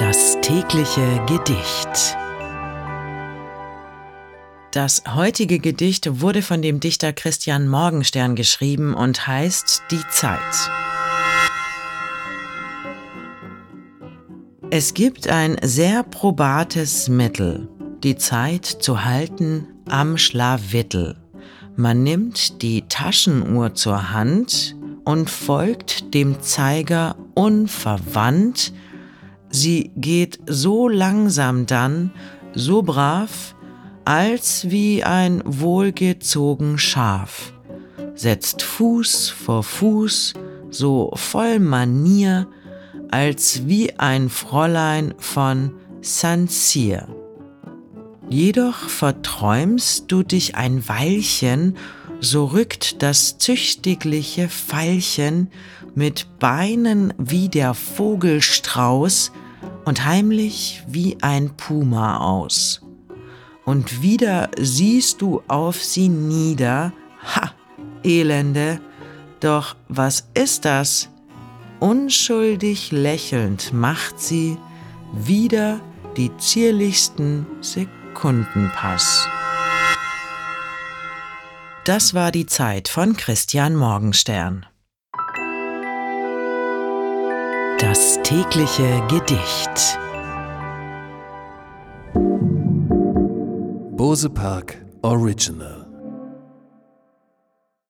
Das tägliche Gedicht. Das heutige Gedicht wurde von dem Dichter Christian Morgenstern geschrieben und heißt Die Zeit. Es gibt ein sehr probates Mittel, die Zeit zu halten am Schlawittel. Man nimmt die Taschenuhr zur Hand und folgt dem Zeiger unverwandt. Sie geht so langsam dann, so brav, als wie ein wohlgezogen Schaf, setzt Fuß vor Fuß, so voll Manier, als wie ein Fräulein von Saint-Cyr. Jedoch verträumst du dich ein Weilchen, so rückt das züchtigliche Veilchen mit Beinen wie der Vogelstrauß und heimlich wie ein Puma aus. Und wieder siehst du auf sie nieder, ha, Elende, doch was ist das? Unschuldig lächelnd macht sie wieder die zierlichsten Sekundenpass. Das war die Zeit von Christian Morgenstern. Das tägliche Gedicht. Bose Park Original